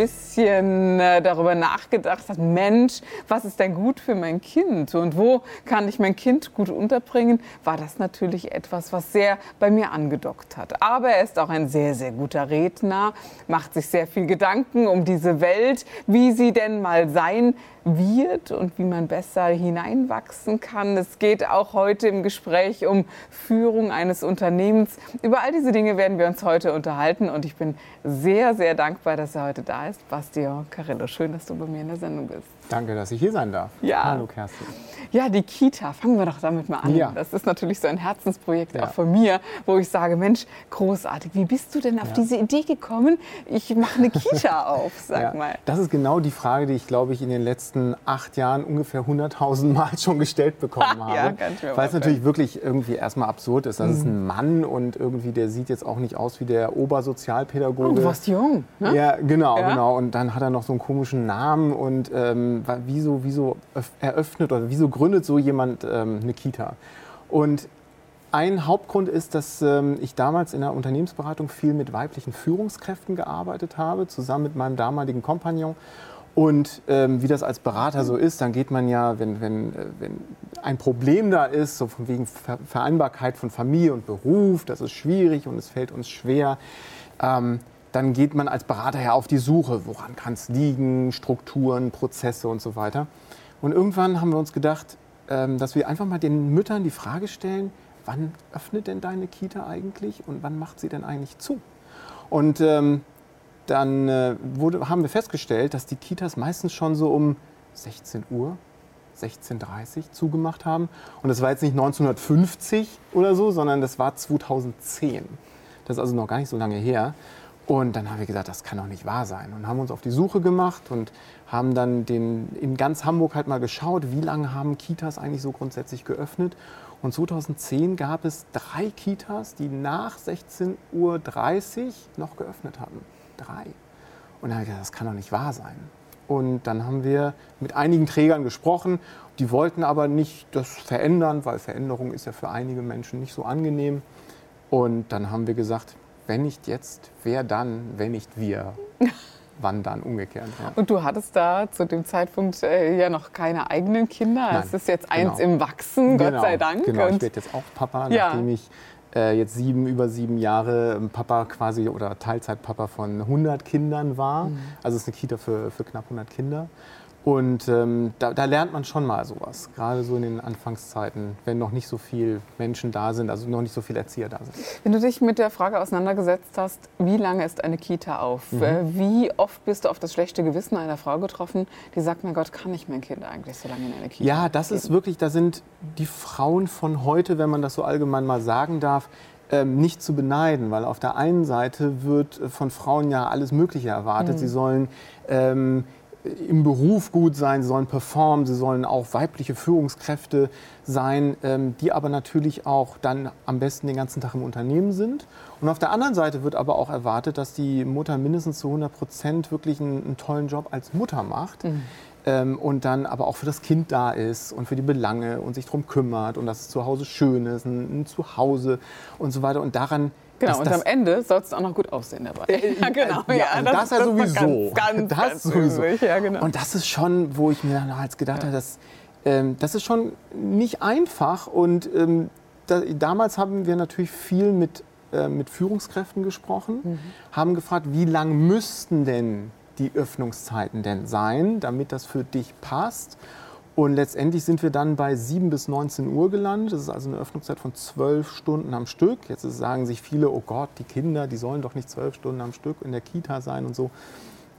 Ein bisschen äh, darüber nachgedacht hat, Mensch, was ist denn gut für mein Kind und wo kann ich mein Kind gut unterbringen, war das natürlich etwas, was sehr bei mir angedockt hat. Aber er ist auch ein sehr, sehr guter Redner, macht sich sehr viel Gedanken um diese Welt, wie sie denn mal sein wird und wie man besser hineinwachsen kann. Es geht auch heute im Gespräch um Führung eines Unternehmens. Über all diese Dinge werden wir uns heute unterhalten und ich bin sehr, sehr dankbar, dass er heute da ist. Bastio Carillo, schön, dass du bei mir in der Sendung bist. Danke, dass ich hier sein darf. Ja. Hallo Kerstin. Ja, die Kita, fangen wir doch damit mal an. Ja. Das ist natürlich so ein Herzensprojekt Ja. auch von mir, wo ich sage, Mensch, großartig, wie bist du denn auf Ja. diese Idee gekommen? Ich mache eine Kita auf, sag mal. Das ist genau die Frage, die ich, glaube ich, in den letzten acht Jahren ungefähr 100.000 Mal schon gestellt bekommen habe. Ja, kann ich mir Weil es natürlich wirklich irgendwie erstmal absurd ist. Das ist ein Mann und irgendwie der sieht jetzt auch nicht aus wie der Obersozialpädagoge. Oh, du warst jung, ne? Ja, genau, genau. Und dann hat er noch so einen komischen Namen und ähm, wieso, wieso öff- eröffnet oder wieso gründet so jemand ähm, eine Kita? Und ein Hauptgrund ist, dass ähm, ich damals in der Unternehmensberatung viel mit weiblichen Führungskräften gearbeitet habe, zusammen mit meinem damaligen Kompagnon. Und ähm, wie das als Berater so ist, dann geht man ja, wenn, wenn, äh, wenn ein Problem da ist, so von wegen Ver Vereinbarkeit von Familie und Beruf, das ist schwierig und es fällt uns schwer, ähm, dann geht man als Berater ja auf die Suche, woran kann es liegen, Strukturen, Prozesse und so weiter. Und irgendwann haben wir uns gedacht, ähm, dass wir einfach mal den Müttern die Frage stellen, wann öffnet denn deine Kita eigentlich und wann macht sie denn eigentlich zu? Und ähm, dann äh, wurde, haben wir festgestellt, dass die Kitas meistens schon so um 16 Uhr, 16.30 Uhr zugemacht haben. Und das war jetzt nicht 1950 oder so, sondern das war 2010. Das ist also noch gar nicht so lange her. Und dann haben wir gesagt, das kann doch nicht wahr sein. Und haben uns auf die Suche gemacht und haben dann den, in ganz Hamburg halt mal geschaut, wie lange haben Kitas eigentlich so grundsätzlich geöffnet. Und 2010 gab es drei Kitas, die nach 16.30 Uhr noch geöffnet hatten. Drei. Und dann haben wir gesagt, das kann doch nicht wahr sein. Und dann haben wir mit einigen Trägern gesprochen. Die wollten aber nicht das verändern, weil Veränderung ist ja für einige Menschen nicht so angenehm. Und dann haben wir gesagt, wenn nicht jetzt, wer dann, wenn nicht wir? Wann dann umgekehrt? Ja. Und du hattest da zu dem Zeitpunkt äh, ja noch keine eigenen Kinder. Nein, es ist jetzt eins genau. im Wachsen, Gott Genau, sei Dank. Genau, ich Und werde jetzt auch Papa, Ja. nachdem ich äh, jetzt sieben, über sieben Jahre ähm, Papa quasi oder Teilzeitpapa von 100 Kindern war. Mhm. Also es ist eine Kita für, für knapp 100 Kinder. Und ähm, da, da lernt man schon mal sowas, gerade so in den Anfangszeiten, wenn noch nicht so viele Menschen da sind, also noch nicht so viele Erzieher da sind. wenn du dich mit der Frage auseinandergesetzt hast, wie lange ist eine Kita auf? Mhm. Äh, Wie oft bist du auf das schlechte Gewissen einer Frau getroffen, die sagt, mein Gott, kann ich mein Kind eigentlich so lange in eine Kita Ja, das ist geben? wirklich, da sind die Frauen von heute, wenn man das so allgemein mal sagen darf, ähm, nicht zu beneiden, weil auf der einen Seite wird äh, von Frauen ja alles Mögliche erwartet. Sie sollen ähm, im Beruf gut sein, sie sollen performen, sie sollen auch weibliche Führungskräfte sein, ähm, die aber natürlich auch dann am besten den ganzen Tag im Unternehmen sind. Und auf der anderen Seite wird aber auch erwartet, dass die Mutter mindestens zu 100 Prozent wirklich einen, einen tollen Job als Mutter macht. Ähm, und dann aber auch für das Kind da ist und für die Belange und sich darum kümmert und dass es zu Hause schön ist, ein, ein Zuhause und so weiter. Und daran. Genau, dass und das, am Ende sollst du auch noch gut aussehen dabei. Ja, genau. ja, also das, ja war sowieso. Ganz, ganz, das sowieso. Ja, genau. Und das ist schon, wo ich mir dann halt gedacht habe, das, ähm, das ist schon nicht einfach. Und ähm, da, damals haben wir natürlich viel mit, äh, mit Führungskräften gesprochen, Mhm. haben gefragt, wie lang müssten denn die Öffnungszeiten denn sein, damit das für dich passt. Und letztendlich sind wir dann bei 7 bis 19 Uhr gelandet. Das ist also eine Öffnungszeit von 12 Stunden am Stück. Jetzt sagen sich viele, oh Gott, die Kinder, die sollen doch nicht 12 Stunden am Stück in der Kita sein und so.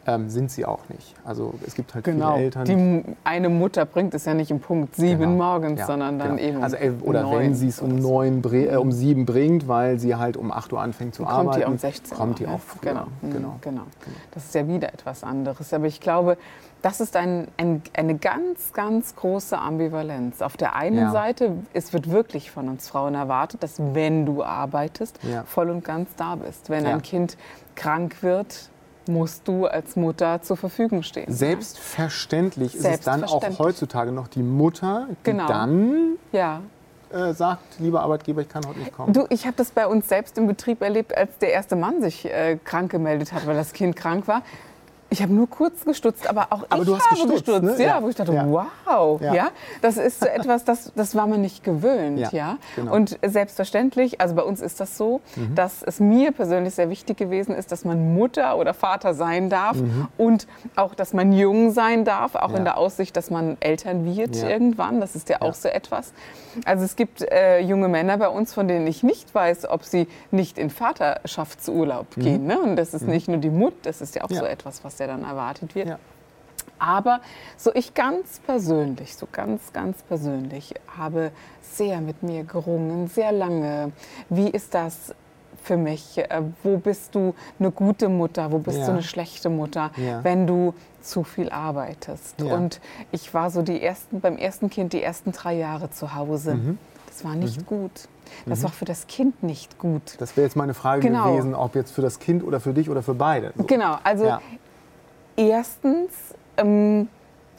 Ähm, sind sie auch nicht. Also es gibt halt Genau. viele Eltern. Die eine Mutter bringt es ja nicht um Punkt sieben Genau. morgens, Ja, sondern dann genau. eben um Also, äh, oder neun wenn sie es um neun, äh, um sieben bringt, weil sie halt um 8 Uhr anfängt zu kommt arbeiten, die um 16 kommt die Uhr, ne? auch früher. Genau. Mhm, Genau. genau. Das ist ja wieder etwas anderes. Aber ich glaube, das ist ein, ein, eine ganz, ganz große Ambivalenz. Auf der einen Ja. Seite, es wird wirklich von uns Frauen erwartet, dass wenn du arbeitest, Ja. voll und ganz da bist. Wenn Ja. ein Kind krank wird, musst du als Mutter zur Verfügung stehen. Selbstverständlich ist es dann auch Selbstverständlich. heutzutage noch die Mutter, die Genau. dann Ja. äh, sagt, lieber Arbeitgeber, ich kann heute nicht kommen. Du, ich habe das bei uns selbst im Betrieb erlebt, als der erste Mann sich äh, krank gemeldet hat, weil das Kind krank war. Ich habe nur kurz gestutzt, aber auch Aber ich du hast habe gestutzt, gestutzt. ne? Ja, Ja. wo ich dachte, Ja. wow, ja. Ja. das ist so etwas, das, das war man nicht gewöhnt, ja. Ja, genau. Und selbstverständlich, also bei uns ist das so, Mhm. dass es mir persönlich sehr wichtig gewesen ist, dass man Mutter oder Vater sein darf Mhm. und auch, dass man jung sein darf, auch Ja. in der Aussicht, dass man Eltern wird Ja. irgendwann. Das ist ja auch Ja. so etwas. Also es gibt äh, junge Männer bei uns, von denen ich nicht weiß, ob sie nicht in Vaterschaftsurlaub gehen. Ne? Und das ist nicht nur die Mut, das ist ja auch Mhm. Ja. so etwas, was ja dann erwartet wird. Ja. Aber so ich ganz persönlich, so ganz, ganz persönlich, habe sehr mit mir gerungen, sehr lange. Wie ist das für mich? Äh, Wo bist du eine gute Mutter? Wo bist Ja. du eine schlechte Mutter, Ja. wenn du zu viel arbeitest? Ja. Und ich war so die ersten, beim ersten Kind die ersten drei Jahre zu Hause. Mhm. Das war nicht gut. Das war für das Kind nicht gut. Das wäre jetzt meine Frage Genau. gewesen, ob jetzt für das Kind oder für dich oder für beide. So. Genau, also. Erstens, ähm,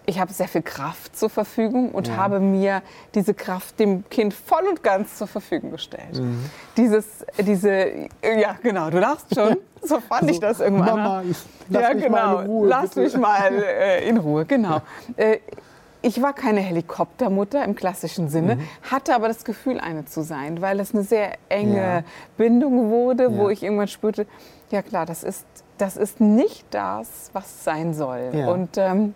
ich habe sehr viel Kraft zur Verfügung und Ja. habe mir diese Kraft dem Kind voll und ganz zur Verfügung gestellt. Mhm. Dieses, diese, ja genau, du lachst schon. So fand ich das irgendwann. Also, Mama, lass ja, mich genau. mal in Ruhe. Lass bitte. mich mal äh, in Ruhe, genau. Äh, ich war keine Helikoptermutter im klassischen Sinne, Mhm. hatte aber das Gefühl, eine zu sein, weil es eine sehr enge Ja. Bindung wurde, wo Ja. ich irgendwann spürte, ja klar, das ist, das ist nicht das, was sein soll. Ja. Und ähm,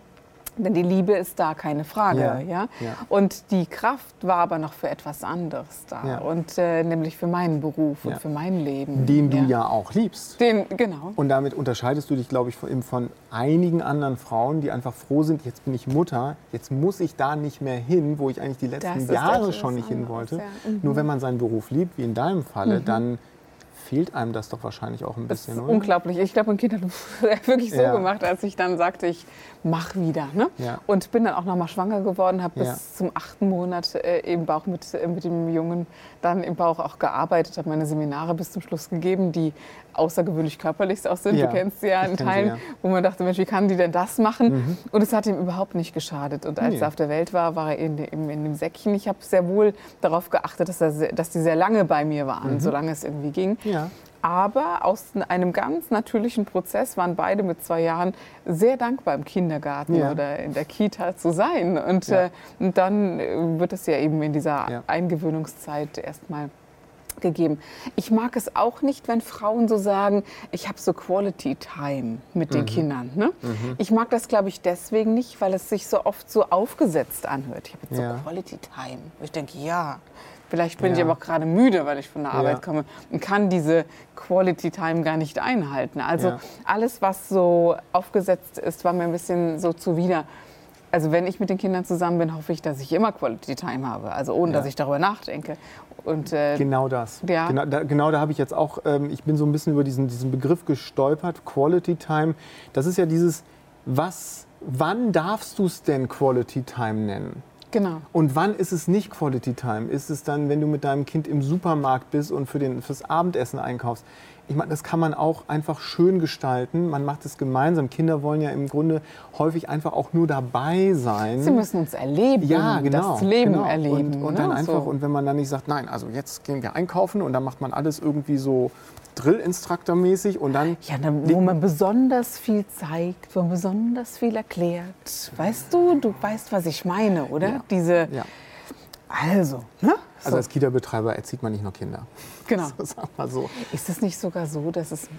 denn die Liebe ist da, keine Frage. Ja. Ja. Ja. Und die Kraft war aber noch für etwas anderes da. Ja. Und äh, nämlich für meinen Beruf und für mein Leben. Den du ja auch liebst. Den, genau. Und damit unterscheidest du dich, glaube ich, von, von einigen anderen Frauen, die einfach froh sind, jetzt bin ich Mutter, jetzt muss ich da nicht mehr hin, wo ich eigentlich die letzten Jahre schon nicht hin wollte. Mhm. Nur wenn man seinen Beruf liebt, wie in deinem Falle, dann fehlt einem das doch wahrscheinlich auch ein Das ist bisschen, oder? unglaublich. Ich glaube, mein Kind hat wirklich so Ja. gemacht, als ich dann sagte, ich mach wieder. Ne? Ja. Und bin dann auch noch mal schwanger geworden, habe Ja. bis zum achten Monat äh, im Bauch mit, äh, mit dem Jungen dann im Bauch auch gearbeitet, habe meine Seminare bis zum Schluss gegeben, die außergewöhnlich körperlich auch sind. Ja, Du kennst sie ja in Teilen, ja. Mhm. wo man dachte, Mensch, wie kann die denn das machen? Und es hat ihm überhaupt nicht geschadet. Und als Nee. er auf der Welt war, war er in, in, in dem Säckchen. Ich habe sehr wohl darauf geachtet, dass, er, dass die sehr lange bei mir waren, Mhm. solange es irgendwie ging. Ja. Aber aus einem ganz natürlichen Prozess waren beide mit zwei Jahren sehr dankbar im Kindergarten Ja. oder in der Kita zu sein. Und, Ja. äh, und dann äh, wird es ja eben in dieser. Eingewöhnungszeit erstmal gegeben. Ich mag es auch nicht, wenn Frauen so sagen, ich habe so Quality Time mit Mhm. den Kindern. Ne? Ich mag das, glaube ich, deswegen nicht, weil es sich so oft so aufgesetzt anhört. Ich habe jetzt Ja. so Quality Time. Ich denke, ja, vielleicht bin ich Ja. aber auch gerade müde, weil ich von der Ja. Arbeit komme und kann diese Quality Time gar nicht einhalten. Also Ja. alles, was so aufgesetzt ist, war mir ein bisschen so zuwider. Also wenn ich mit den Kindern zusammen bin, hoffe ich, dass ich immer Quality Time habe. Also ohne, Ja. dass ich darüber nachdenke. Und äh, Genau das. Ja. Genau da, genau da habe ich jetzt auch, ähm, ich bin so ein bisschen über diesen, diesen Begriff gestolpert, Quality Time. Das ist ja dieses, was, wann darfst du es denn Quality Time nennen? genau. Und wann ist es nicht Quality Time? Ist es dann, wenn du mit deinem Kind im Supermarkt bist und für den, fürs Abendessen einkaufst? Ich meine, das kann man auch einfach schön gestalten. Man macht es gemeinsam. Kinder wollen ja im Grunde häufig einfach auch nur dabei sein. Sie müssen uns erleben, Ja, genau. das Leben genau. erleben. Und, und dann ne? einfach, so. und wenn man dann nicht sagt, nein, also jetzt gehen wir einkaufen und dann macht man alles irgendwie so Drill-Instructor-mäßig und dann. Ja, da, wo man besonders viel zeigt, wo man besonders viel erklärt. Weißt du, du weißt, was ich meine, oder? Ja. Diese, Ja. Also, ne? Also So, als Kita-Betreiber erzieht man nicht nur Kinder. genau. So, sag mal so. Ist es nicht sogar so, dass es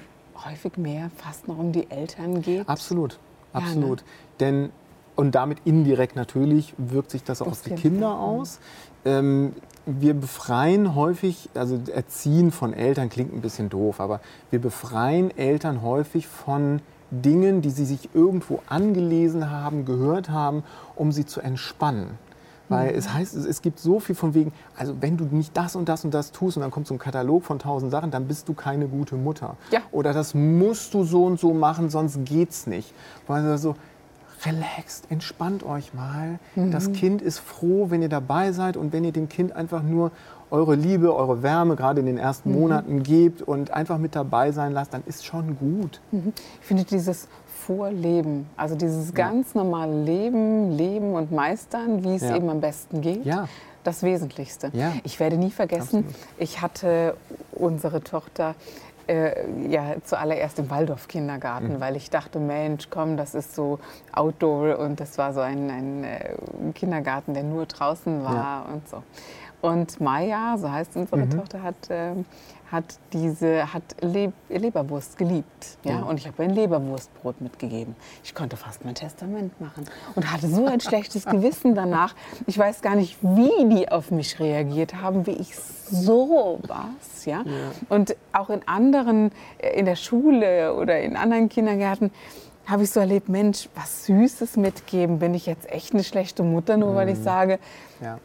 häufig mehr fast noch um die Eltern geht? Absolut, Ja, ne? absolut. Denn, und damit indirekt natürlich wirkt sich das auch Auf auf die Kinder Fall, aus. Ähm, wir befreien häufig, also Erziehen von Eltern klingt ein bisschen doof, aber wir befreien Eltern häufig von Dingen, die sie sich irgendwo angelesen haben, gehört haben, um sie zu entspannen. Weil es heißt, es gibt so viel von wegen, also wenn du nicht das und das und das tust und dann kommt so ein Katalog von tausend Sachen, dann bist du keine gute Mutter. Ja. Oder das musst du so und so machen, sonst geht's nicht. Weil so, relaxt, entspannt euch mal. Das Kind ist froh, wenn ihr dabei seid und wenn ihr dem Kind einfach nur eure Liebe, eure Wärme gerade in den ersten Monaten gebt und einfach mit dabei sein lasst, dann ist schon gut. Ich finde dieses Vorleben, also dieses ganz normale Leben, Leben und Meistern, wie es Ja. eben am besten geht, Ja. das Wesentlichste. Ja. Ich werde nie vergessen, Absolut. ich hatte unsere Tochter äh, ja zuallererst im Waldorf-Kindergarten, Mhm. weil ich dachte, Mensch, komm, das ist so Outdoor und das war so ein, ein äh, Kindergarten, der nur draußen war Ja. und so. Und Maya, so heißt unsere Mhm. Tochter, hat, ähm, hat diese hat Leb Leberwurst geliebt. Ja? Ja. Und ich habe ihr ein Leberwurstbrot mitgegeben. Ich konnte fast mein Testament machen und hatte so ein schlechtes Gewissen danach. Ich weiß gar nicht, wie die auf mich reagiert haben, wie ich so was. Ja? Und auch in anderen, äh, in der Schule oder in anderen Kindergärten, habe ich so erlebt, Mensch, was Süßes mitgeben, bin ich jetzt echt eine schlechte Mutter, nur weil Mhm. ich sage, Ja.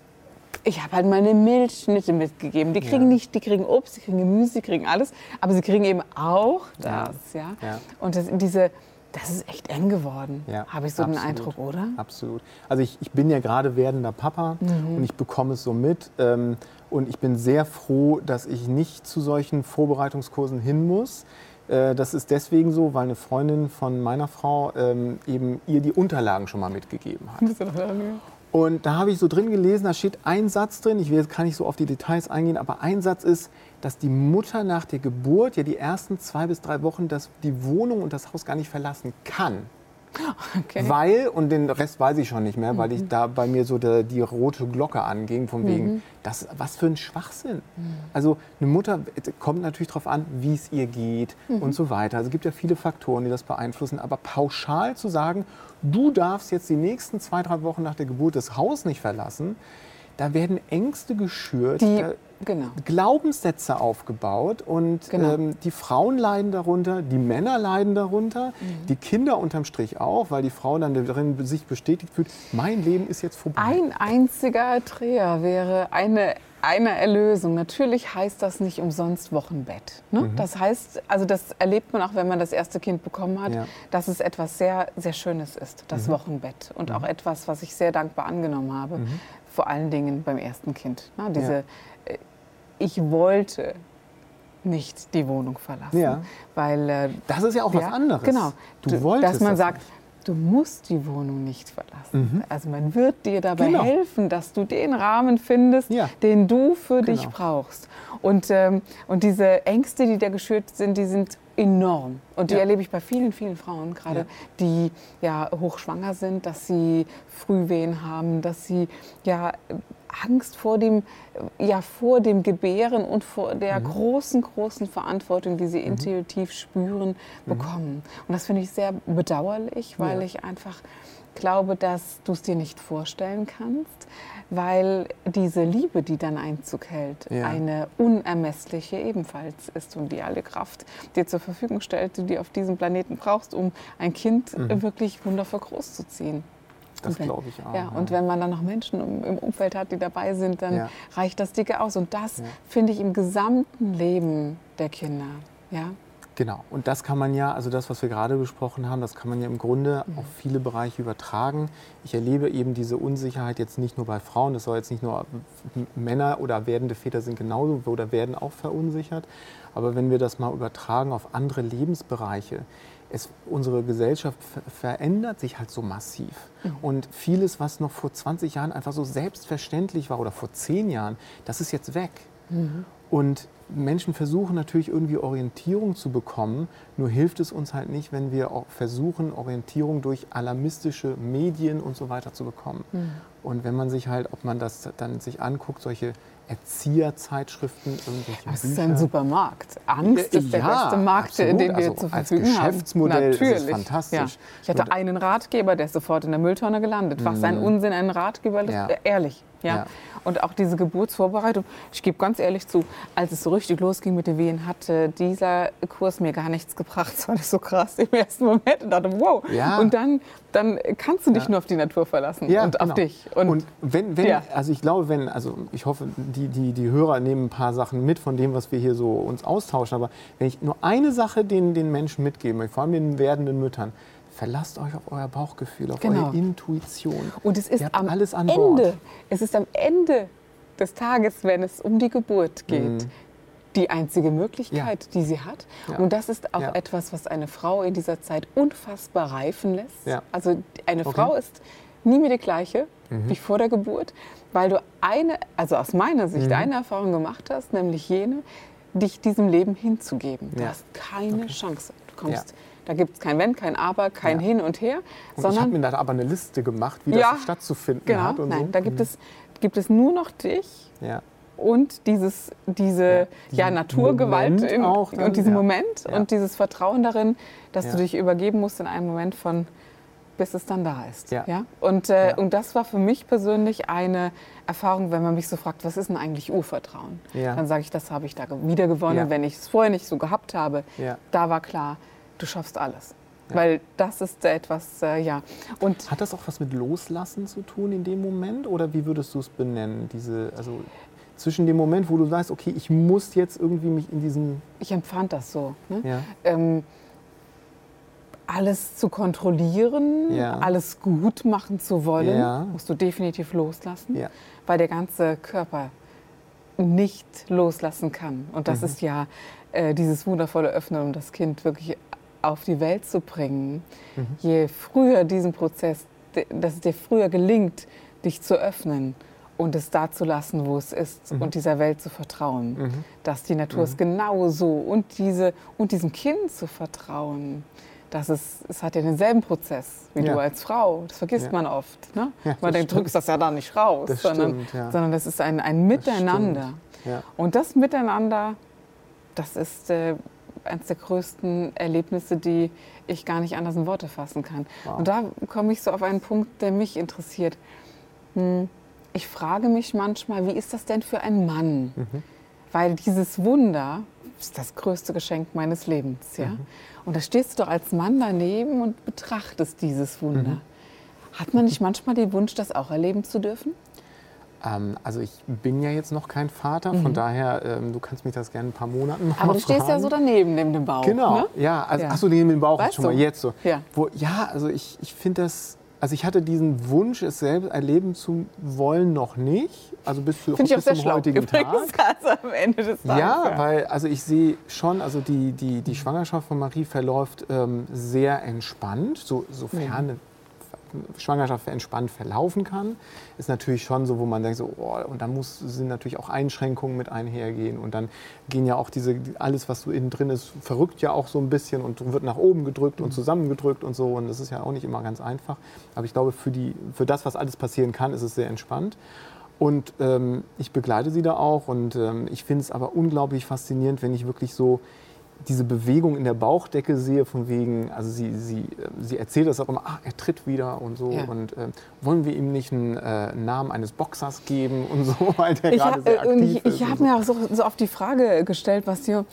Ich habe halt meine Milchschnitte mitgegeben. Die kriegen Ja. nicht, die kriegen Obst, die kriegen Gemüse, die kriegen alles, aber sie kriegen eben auch das, ja. Ja. Und das, diese, das ist echt eng geworden, Ja, habe ich so den absolut. Eindruck, oder? Absolut. Also ich, ich bin ja gerade werdender Papa Mhm. und ich bekomme es so mit. Ähm, und ich bin sehr froh, dass ich nicht zu solchen Vorbereitungskursen hin muss. Äh, das ist deswegen so, weil eine Freundin von meiner Frau ähm, eben ihr die Unterlagen schon mal mitgegeben hat. Und da habe ich so drin gelesen, da steht ein Satz drin, ich will jetzt gar nicht so auf die Details eingehen, aber ein Satz ist, dass die Mutter nach der Geburt ja die ersten zwei bis drei Wochen das, die Wohnung und das Haus gar nicht verlassen kann. Okay. Weil, und den Rest weiß ich schon nicht mehr, weil ich da bei mir so der, die rote Glocke anging, von wegen, das, was für ein Schwachsinn. Also eine Mutter äh, kommt natürlich darauf an, wie es ihr geht und so weiter. Also es gibt ja viele Faktoren, die das beeinflussen. Aber pauschal zu sagen, du darfst jetzt die nächsten zwei, drei Wochen nach der Geburt das Haus nicht verlassen, da werden Ängste geschürt. Die, genau. Glaubenssätze aufgebaut und Genau. ähm, die Frauen leiden darunter, die Männer leiden darunter, Mhm. die Kinder unterm Strich auch, weil die Frau dann darin sich bestätigt fühlt, mein Leben ist jetzt vorbei. Ein einziger Dreher wäre eine, eine Erlösung. Natürlich heißt das nicht umsonst Wochenbett. Ne? Das heißt, also das erlebt man auch, wenn man das erste Kind bekommen hat, Ja. dass es etwas sehr, sehr Schönes ist, das Wochenbett. Und auch etwas, was ich sehr dankbar angenommen habe. Vor allen Dingen beim ersten Kind. Ne? Diese, äh, ich wollte nicht die Wohnung verlassen, Ja. weil äh, Das ist ja auch was anderes. Genau. Du wolltest Dass man das sagt, nicht. du musst die Wohnung nicht verlassen. Also man wird dir dabei Genau. helfen, dass du den Rahmen findest, Ja. den du für dich Genau. brauchst. Und, ähm, und diese Ängste, die da geschürt sind, die sind enorm. Und die Ja. erlebe ich bei vielen, vielen Frauen, gerade Ja. die ja hochschwanger sind, dass sie Frühwehen haben, dass sie ja Angst vor dem, ja, vor dem Gebären und vor der Mhm. großen, großen Verantwortung, die sie intuitiv spüren, bekommen. Und das finde ich sehr bedauerlich, weil Ja. ich einfach glaube, dass du es dir nicht vorstellen kannst, weil diese Liebe, die dann Einzug hält, Ja. eine unermessliche ebenfalls ist und die alle Kraft dir zur Verfügung stellt, die du auf diesem Planeten brauchst, um ein Kind äh, wirklich wundervoll großzuziehen. Das glaube ich auch. Ja, und wenn man dann noch Menschen im, im Umfeld hat, die dabei sind, dann Ja. reicht das dicke aus. Und das Ja. finde ich im gesamten Leben der Kinder. Ja? Genau. Und das kann man ja, also das, was wir gerade besprochen haben, das kann man ja im Grunde Mhm. auf viele Bereiche übertragen. Ich erlebe eben diese Unsicherheit jetzt nicht nur bei Frauen, das soll jetzt nicht nur Männer oder werdende Väter sind genauso oder werden auch verunsichert. Aber wenn wir das mal übertragen auf andere Lebensbereiche, es, unsere Gesellschaft ver verändert sich halt so massiv. Und vieles, was noch vor 20 Jahren einfach so selbstverständlich war oder vor 10 Jahren, das ist jetzt weg. Und Menschen versuchen natürlich irgendwie Orientierung zu bekommen, nur hilft es uns halt nicht, wenn wir auch versuchen, Orientierung durch alarmistische Medien und so weiter zu bekommen. Und wenn man sich halt, ob man das dann sich anguckt, solche Erzieherzeitschriften, irgendwelche Bücher. ist ein Supermarkt. Angst ist der Ja, beste Markt, absolut. den wir Also zur als Verfügung haben. Geschäftsmodell ist es Natürlich. fantastisch. Ja. Ich hatte Und- einen Ratgeber, der ist sofort in der Mülltonne gelandet. Was ein Unsinn, ein Ratgeber, Ja. ehrlich. Ja. Ja. Und auch diese Geburtsvorbereitung. Ich gebe ganz ehrlich zu, als es so richtig losging mit den Wehen, hatte dieser Kurs mir gar nichts gebracht. Das war nicht so krass im ersten Moment und dachte, wow. Ja. Und dann, dann kannst du dich Ja. nur auf die Natur verlassen und auf genau. dich. Und, wenn, wenn Ja. also ich glaube, wenn, also ich hoffe, die, die, die Hörer nehmen ein paar Sachen mit von dem, was wir hier so uns austauschen. Aber wenn ich nur eine Sache den, den Menschen mitgeben möchte, vor allem den werdenden Müttern, verlasst euch auf euer Bauchgefühl, auf Genau. eure Intuition. Und es ist am Ende, Bord. es ist am Ende des Tages, wenn es um die Geburt geht, die einzige Möglichkeit, die sie hat. Mhm. Ja. Und das ist auch Ja. etwas, was eine Frau in dieser Zeit unfassbar reifen lässt. Ja. Also eine Okay. Frau ist nie mehr die gleiche Mhm. wie vor der Geburt, weil du eine, also aus meiner Sicht, Mhm. eine Erfahrung gemacht hast, nämlich jene, dich diesem Leben hinzugeben. Du Ja. hast keine Chance. Du kommst, Ja. da gibt es kein Wenn, kein Aber, kein Ja. Hin und Her, Und ich sondern habe mir da aber eine Liste gemacht, wie das stattzufinden Genau, hat. Und nein, so. da gibt es, gibt es nur noch dich und dieses, diese Ja, diesen Naturgewalt auch dann, und diesen. Moment und dieses Vertrauen darin, dass du dich übergeben musst in einem Moment von bis es dann da ist. Ja. Und, äh, Ja. und das war für mich persönlich eine Erfahrung, wenn man mich so fragt, was ist denn eigentlich Urvertrauen? Ja. Dann sage ich, das habe ich da ge- wieder gewonnen, Ja. wenn ich es vorher nicht so gehabt habe. Ja. Da war klar, du schaffst alles. Ja. Weil das ist etwas, äh, ja. Und Hat das auch was mit Loslassen zu tun in dem Moment? Oder wie würdest du es benennen? Diese, also zwischen dem Moment, wo du sagst, okay, ich muss jetzt irgendwie mich in diesen. ich empfand das so. Ne? Ja. ähm, alles zu kontrollieren, Ja. alles gut machen zu wollen, Ja. musst du definitiv loslassen, Ja. weil der ganze Körper nicht loslassen kann. Und das Mhm. ist ja äh, dieses wundervolle Öffnen, um das Kind wirklich auf die Welt zu bringen. Mhm. Je früher diesen Prozess, dass es dir früher gelingt, dich zu öffnen und es da zu lassen, wo es ist Mhm. und dieser Welt zu vertrauen, Mhm. dass die Natur ist genau so und, diese, und diesem Kind zu vertrauen. Dass es, es hat ja denselben Prozess wie Ja. du als Frau. Das vergisst Ja. man oft. Ne? Ja, man das denkt, drückst das ja da nicht raus, Das sondern, stimmt, sondern das ist ein, ein Miteinander. Ja. Und das Miteinander, das ist äh, eines der größten Erlebnisse, die ich gar nicht anders in Worte fassen kann. Wow. Und da komme ich so auf einen Punkt, der mich interessiert. Hm, Ich frage mich manchmal, wie ist das denn für einen Mann? Mhm. Weil dieses Wunder ist das größte Geschenk meines Lebens. Ja? Mhm. Und da stehst du doch als Mann daneben und betrachtest dieses Wunder. Mhm. Hat man nicht manchmal den Wunsch, das auch erleben zu dürfen? Ähm, also ich bin ja jetzt noch kein Vater, von daher, ähm, du kannst mich das gerne in ein paar Monaten noch Mhm. Aber mal du stehst ja fragen. so daneben, neben dem Bauch. Genau, Ne? ja. Also, Ja. Achso, neben dem Bauch Weißt schon mal du? jetzt so. Ja. Wo, ja, also ich, ich finde das, also ich hatte diesen Wunsch, es selbst erleben zu wollen, noch nicht. Also bis, zu, bis zum schlau. heutigen Übrigens, Tag. also am Ende des Tages. Ja, weil also ich sehe schon, also die, die, die Schwangerschaft von Marie verläuft ähm, sehr entspannt, so, sofern eine Schwangerschaft entspannt verlaufen kann. Ist natürlich schon so, wo man denkt, so, oh, und dann muss, sind natürlich auch Einschränkungen mit einhergehen. Und dann gehen ja auch diese, alles, was so innen drin ist, verrückt ja auch so ein bisschen und wird nach oben gedrückt und zusammengedrückt und so. Und das ist ja auch nicht immer ganz einfach. Aber ich glaube, für, die, für das, was alles passieren kann, ist es sehr entspannt. Und ähm, ich begleite sie da auch und ähm, ich finde es aber unglaublich faszinierend, wenn ich wirklich so diese Bewegung in der Bauchdecke sehe, von wegen, also sie, sie, äh, sie erzählt das auch immer, ach, er tritt wieder und so. Ja. Und ähm, wollen wir ihm nicht einen äh, Namen eines Boxers geben und so, weil der Ich, gerade hab, sehr äh, aktiv ich, ist. ich habe so. mir auch so, so auf die Frage gestellt, was dir.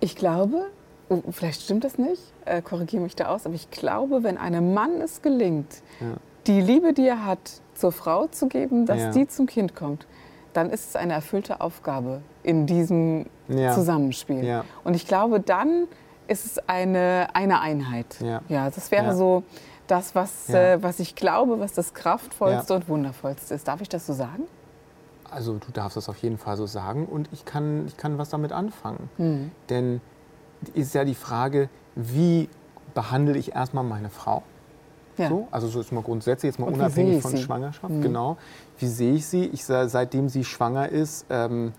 Ich glaube, oh, vielleicht stimmt das nicht, äh, korrigiere mich da aus, aber ich glaube, wenn einem Mann es gelingt, Ja. die Liebe, die er hat, zur Frau zu geben, dass Ja. die zum Kind kommt, dann ist es eine erfüllte Aufgabe in diesem Ja. Zusammenspiel. Ja. Und ich glaube, dann ist es eine, eine Einheit. Ja. das wäre Ja. so das, was, Ja. äh, was ich glaube, was das kraftvollste und wundervollste ist. Darf ich das so sagen? Also du darfst das auf jeden Fall so sagen und ich kann, ich kann was damit anfangen. Hm. Denn ist ja die Frage, wie behandle ich erstmal meine Frau? Ja. So, also so ist mal grundsätzlich, jetzt mal Und unabhängig von sie? Mhm. Schwangerschaft, genau. Wie sehe ich sie? Ich sah, seitdem sie schwanger ist, ähm,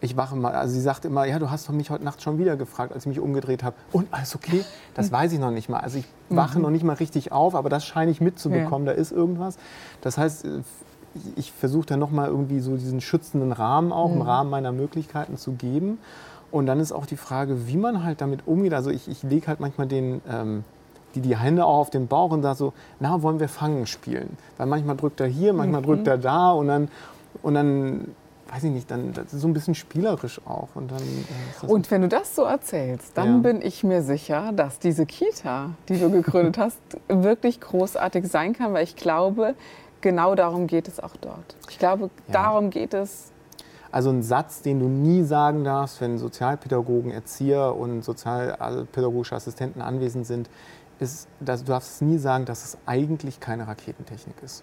ich wache mal, also sie sagt immer, ja, du hast mich heute Nacht schon wieder gefragt, als ich mich umgedreht habe. Und alles okay? Das weiß ich noch nicht mal. Also ich wache noch nicht mal richtig auf, aber das scheine ich mitzubekommen, da ist irgendwas. Das heißt, äh, ich versuche dann nochmal irgendwie so diesen schützenden Rahmen auch, im Rahmen meiner Möglichkeiten zu geben. Und dann ist auch die Frage, wie man halt damit umgeht. Also ich, ich lege halt manchmal den, ähm, die, die Hände auch auf den Bauch und sage so, na, wollen wir Fangen spielen? Weil manchmal drückt er hier, manchmal drückt er da und dann, und dann weiß ich nicht, dann das ist so ein bisschen spielerisch auch. Und, dann, äh, Und wenn du das so erzählst, dann Ja. bin ich mir sicher, dass diese Kita, die du gegründet hast, wirklich großartig sein kann, weil ich glaube, genau darum geht es auch dort. Ich glaube, Ja. darum geht es. Also ein Satz, den du nie sagen darfst, wenn Sozialpädagogen, Erzieher und sozialpädagogische Assistenten anwesend sind, ist, dass du darfst nie sagen, dass es eigentlich keine Raketentechnik ist.